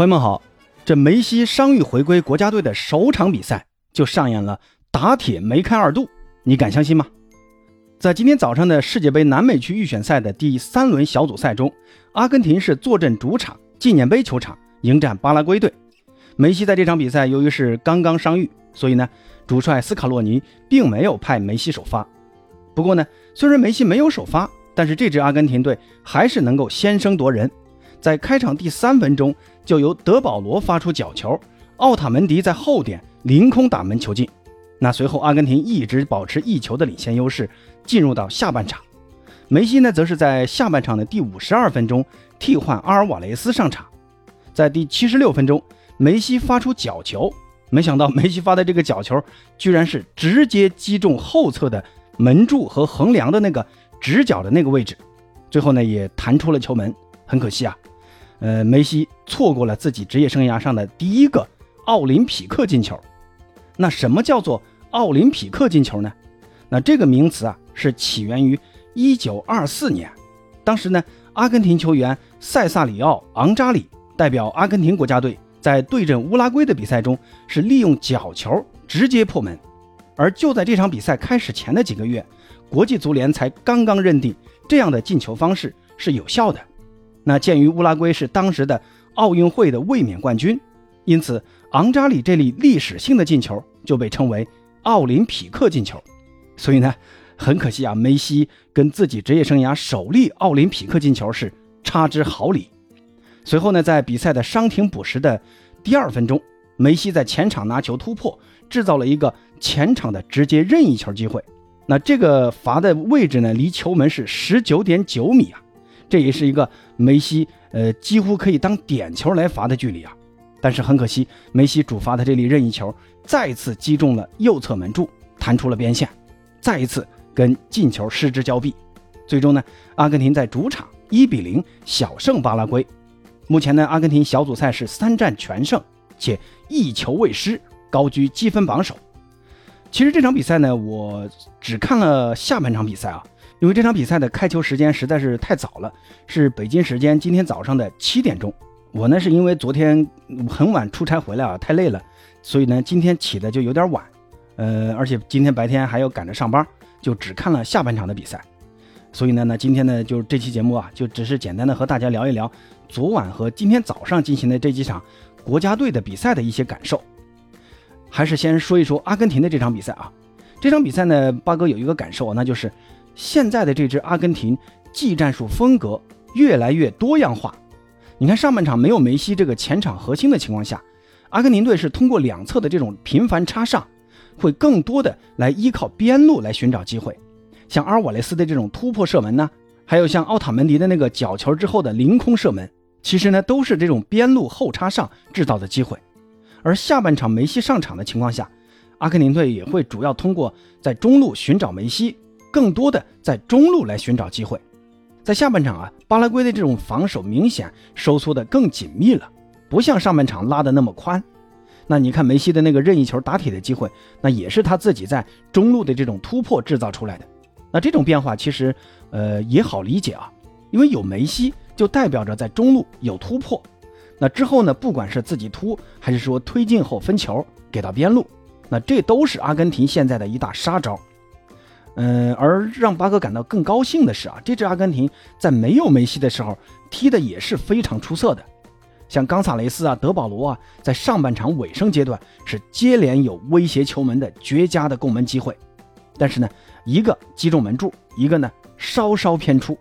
朋友们好，这梅西伤愈回归国家队的首场比赛就上演了打铁梅开二度，你敢相信吗？在今天早上的世界杯南美区预选赛的第三轮小组赛中，阿根廷是坐镇主场纪念碑球场迎战巴拉圭队。梅西在这场比赛由于是刚刚伤愈，所以呢，主帅斯卡洛尼并没有派梅西首发。不过呢，虽然梅西没有首发，但是这支阿根廷队还是能够先声夺人。在开场第三分钟，就由德保罗发出角球，奥塔门迪在后点凌空打门球进。那随后，阿根廷一直保持一球的领先优势，进入到下半场。梅西呢，则是在下半场的第五十二分钟替换阿尔瓦雷斯上场。在第七十六分钟，梅西发出角球，没想到 梅西发的这个角球，居然是直接击中后侧的门柱和横梁的那个直角的那个位置，最后呢，也弹出了球门。很可惜啊。呃，梅西错过了自己职业生涯上的第一个奥林匹克进球。那什么叫做奥林匹克进球呢？那这个名词啊，是起源于1924年。当时呢，阿根廷球员塞萨里奥·昂扎里代表阿根廷国家队在对阵乌拉圭的比赛中，是利用角球直接破门。而就在这场比赛开始前的几个月，国际足联才刚刚认定这样的进球方式是有效的。那鉴于乌拉圭是当时的奥运会的卫冕冠军，因此昂扎里这粒历史性的进球就被称为奥林匹克进球。所以呢，很可惜啊，梅西跟自己职业生涯首粒奥林匹克进球是差之毫厘。随后呢，在比赛的伤停补时的第二分钟，梅西在前场拿球突破，制造了一个前场的直接任意球机会。那这个罚的位置呢，离球门是十九点九米啊。这也是一个梅西，呃，几乎可以当点球来罚的距离啊，但是很可惜，梅西主罚的这粒任意球再次击中了右侧门柱，弹出了边线，再一次跟进球失之交臂。最终呢，阿根廷在主场一比零小胜巴拉圭。目前呢，阿根廷小组赛是三战全胜，且一球未失，高居积分榜首。其实这场比赛呢，我只看了下半场比赛啊。因为这场比赛的开球时间实在是太早了，是北京时间今天早上的七点钟。我呢是因为昨天很晚出差回来啊，太累了，所以呢今天起的就有点晚。呃，而且今天白天还要赶着上班，就只看了下半场的比赛。所以呢，那今天呢就这期节目啊，就只是简单的和大家聊一聊昨晚和今天早上进行的这几场国家队的比赛的一些感受。还是先说一说阿根廷的这场比赛啊。这场比赛呢，八哥有一个感受，那就是。现在的这支阿根廷技战术风格越来越多样化。你看上半场没有梅西这个前场核心的情况下，阿根廷队是通过两侧的这种频繁插上，会更多的来依靠边路来寻找机会。像阿尔瓦雷斯的这种突破射门呢，还有像奥塔门迪的那个角球之后的凌空射门，其实呢都是这种边路后插上制造的机会。而下半场梅西上场的情况下，阿根廷队也会主要通过在中路寻找梅西。更多的在中路来寻找机会，在下半场啊，巴拉圭的这种防守明显收缩的更紧密了，不像上半场拉的那么宽。那你看梅西的那个任意球打铁的机会，那也是他自己在中路的这种突破制造出来的。那这种变化其实呃也好理解啊，因为有梅西就代表着在中路有突破。那之后呢，不管是自己突还是说推进后分球给到边路，那这都是阿根廷现在的一大杀招。嗯，而让巴哥感到更高兴的是啊，这支阿根廷在没有梅西的时候踢的也是非常出色的，像冈萨雷斯啊、德保罗啊，在上半场尾声阶段是接连有威胁球门的绝佳的攻门机会，但是呢，一个击中门柱，一个呢稍稍偏出。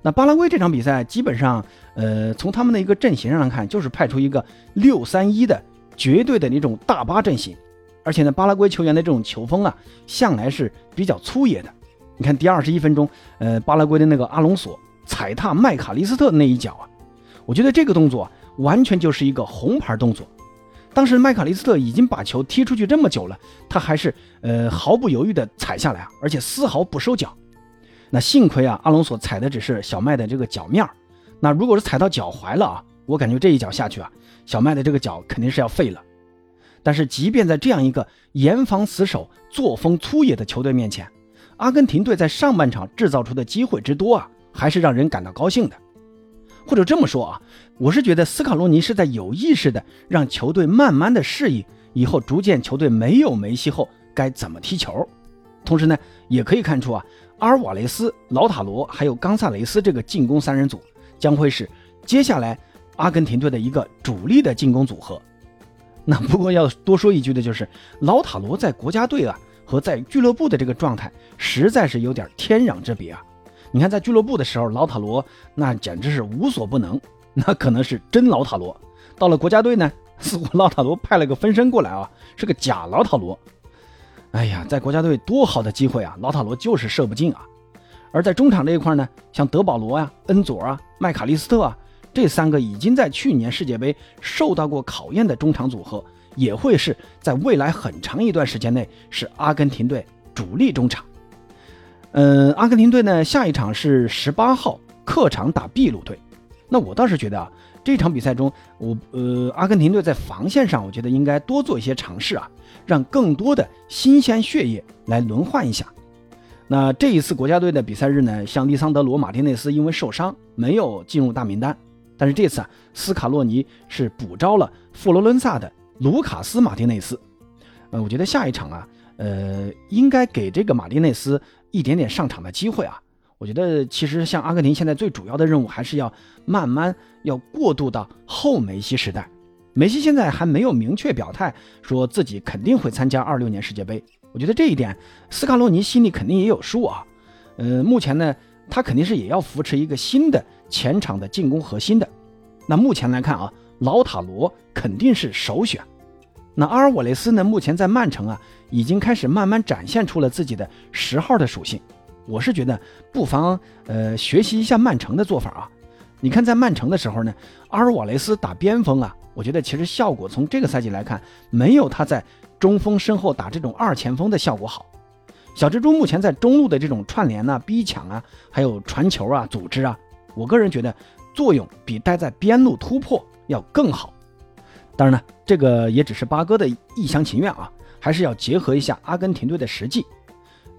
那巴拉圭这场比赛基本上，呃，从他们的一个阵型上来看，就是派出一个六三一的绝对的那种大巴阵型。而且呢，巴拉圭球员的这种球风啊，向来是比较粗野的。你看第二十一分钟，呃，巴拉圭的那个阿隆索踩踏麦卡利斯特那一脚啊，我觉得这个动作完全就是一个红牌动作。当时麦卡利斯特已经把球踢出去这么久了，他还是呃毫不犹豫的踩下来啊，而且丝毫不收脚。那幸亏啊，阿隆索踩的只是小麦的这个脚面那如果是踩到脚踝了啊，我感觉这一脚下去啊，小麦的这个脚肯定是要废了。但是，即便在这样一个严防死守、作风粗野的球队面前，阿根廷队在上半场制造出的机会之多啊，还是让人感到高兴的。或者这么说啊，我是觉得斯卡罗尼是在有意识的让球队慢慢的适应以后，逐渐球队没有梅西后该怎么踢球。同时呢，也可以看出啊，阿尔瓦雷斯、劳塔罗还有冈萨雷斯这个进攻三人组将会是接下来阿根廷队的一个主力的进攻组合。那不过要多说一句的就是，老塔罗在国家队啊和在俱乐部的这个状态实在是有点天壤之别啊。你看在俱乐部的时候，老塔罗那简直是无所不能，那可能是真老塔罗。到了国家队呢，似乎老塔罗派了个分身过来啊，是个假老塔罗。哎呀，在国家队多好的机会啊，老塔罗就是射不进啊。而在中场这一块呢，像德保罗呀、恩佐啊、麦卡利斯特啊。这三个已经在去年世界杯受到过考验的中场组合，也会是在未来很长一段时间内是阿根廷队主力中场。嗯，阿根廷队呢，下一场是十八号客场打秘鲁队。那我倒是觉得啊，这场比赛中，我呃，阿根廷队在防线上，我觉得应该多做一些尝试啊，让更多的新鲜血液来轮换一下。那这一次国家队的比赛日呢，像利桑德罗·马丁内斯因为受伤没有进入大名单。但是这次啊，斯卡洛尼是补招了佛罗伦萨的卢卡斯·马丁内斯。呃，我觉得下一场啊，呃，应该给这个马丁内斯一点点上场的机会啊。我觉得其实像阿根廷现在最主要的任务，还是要慢慢要过渡到后梅西时代。梅西现在还没有明确表态说自己肯定会参加二六年世界杯。我觉得这一点斯卡洛尼心里肯定也有数啊。呃，目前呢，他肯定是也要扶持一个新的。前场的进攻核心的，那目前来看啊，老塔罗肯定是首选。那阿尔瓦雷斯呢？目前在曼城啊，已经开始慢慢展现出了自己的十号的属性。我是觉得不妨呃学习一下曼城的做法啊。你看在曼城的时候呢，阿尔瓦雷斯打边锋啊，我觉得其实效果从这个赛季来看，没有他在中锋身后打这种二前锋的效果好。小蜘蛛目前在中路的这种串联啊、逼抢啊，还有传球啊、组织啊。我个人觉得作用比待在边路突破要更好。当然呢，这个也只是八哥的一厢情愿啊，还是要结合一下阿根廷队的实际。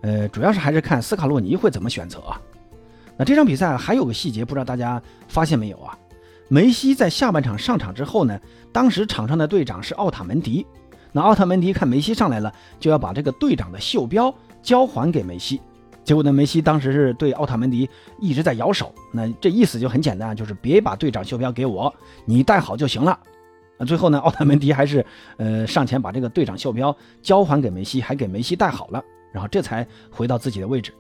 呃，主要是还是看斯卡洛尼会怎么选择啊。那这场比赛还有个细节，不知道大家发现没有啊？梅西在下半场上场之后呢，当时场上的队长是奥塔门迪。那奥塔门迪看梅西上来了，就要把这个队长的袖标交还给梅西。结果呢？梅西当时是对奥塔门迪一直在摇手，那这意思就很简单，就是别把队长袖标给我，你戴好就行了。那最后呢，奥塔门迪还是呃上前把这个队长袖标交还给梅西，还给梅西戴好了，然后这才回到自己的位置。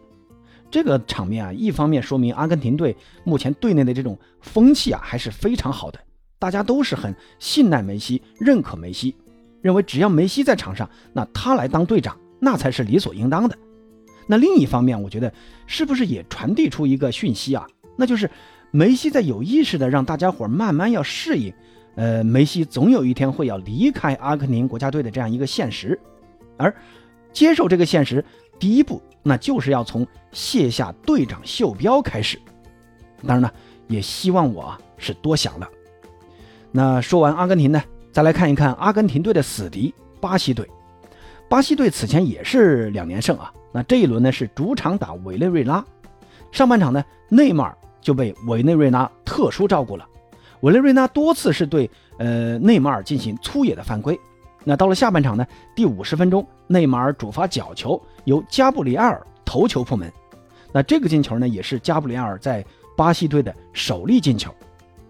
这个场面啊，一方面说明阿根廷队目前队内的这种风气啊还是非常好的，大家都是很信赖梅西，认可梅西，认为只要梅西在场上，那他来当队长，那才是理所应当的。那另一方面，我觉得是不是也传递出一个讯息啊？那就是梅西在有意识的让大家伙慢慢要适应，呃，梅西总有一天会要离开阿根廷国家队的这样一个现实，而接受这个现实，第一步那就是要从卸下队长袖标开始。当然呢，也希望我是多想了。那说完阿根廷呢，再来看一看阿根廷队的死敌巴西队。巴西队此前也是两连胜啊。那这一轮呢是主场打委内瑞拉，上半场呢内马尔就被委内瑞拉特殊照顾了，委内瑞拉多次是对呃内马尔进行粗野的犯规。那到了下半场呢，第五十分钟内马尔主罚角球，由加布里埃尔头球破门。那这个进球呢也是加布里埃尔在巴西队的首粒进球，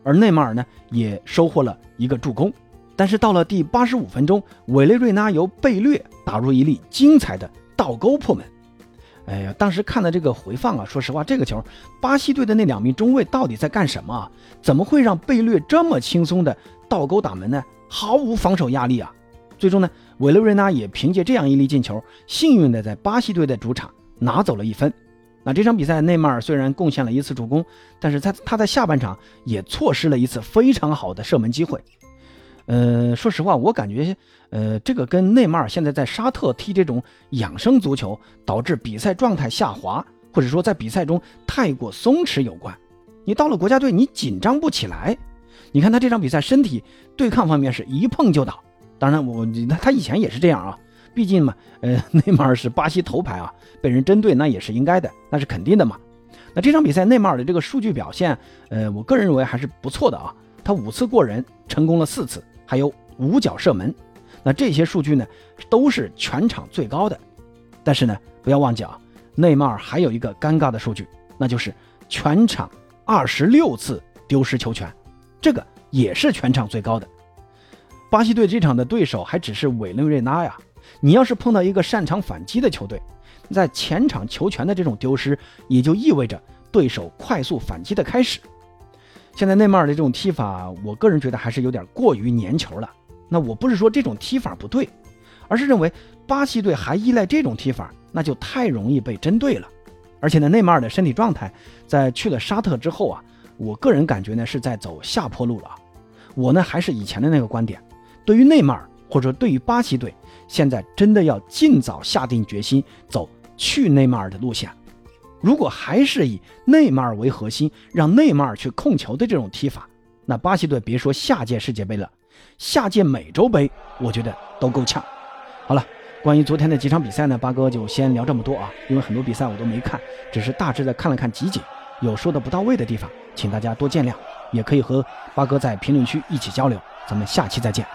而内马尔呢也收获了一个助攻。但是到了第八十五分钟，委内瑞拉由贝略打入一粒精彩的倒钩破门。哎呀，当时看的这个回放啊，说实话，这个球，巴西队的那两名中卫到底在干什么啊？怎么会让贝略这么轻松的倒钩打门呢？毫无防守压力啊！最终呢，委内瑞拉也凭借这样一粒进球，幸运的在巴西队的主场拿走了一分。那这场比赛，内马尔虽然贡献了一次助攻，但是他他在下半场也错失了一次非常好的射门机会。呃，说实话，我感觉，呃，这个跟内马尔现在在沙特踢这种养生足球，导致比赛状态下滑，或者说在比赛中太过松弛有关。你到了国家队，你紧张不起来。你看他这场比赛，身体对抗方面是一碰就倒。当然，我他他以前也是这样啊，毕竟嘛，呃，内马尔是巴西头牌啊，被人针对那也是应该的，那是肯定的嘛。那这场比赛内马尔的这个数据表现，呃，我个人认为还是不错的啊。他五次过人，成功了四次，还有五脚射门。那这些数据呢，都是全场最高的。但是呢，不要忘记啊，内马尔还有一个尴尬的数据，那就是全场二十六次丢失球权，这个也是全场最高的。巴西队这场的对手还只是委内瑞拉呀，你要是碰到一个擅长反击的球队，在前场球权的这种丢失，也就意味着对手快速反击的开始。现在内马尔的这种踢法，我个人觉得还是有点过于粘球了。那我不是说这种踢法不对，而是认为巴西队还依赖这种踢法，那就太容易被针对了。而且呢，内马尔的身体状态在去了沙特之后啊，我个人感觉呢是在走下坡路了。我呢还是以前的那个观点，对于内马尔或者对于巴西队，现在真的要尽早下定决心走去内马尔的路线。如果还是以内马尔为核心，让内马尔去控球的这种踢法，那巴西队别说下届世界杯了。下届美洲杯，我觉得都够呛。好了，关于昨天的几场比赛呢，八哥就先聊这么多啊，因为很多比赛我都没看，只是大致的看了看集锦，有说的不到位的地方，请大家多见谅，也可以和八哥在评论区一起交流。咱们下期再见。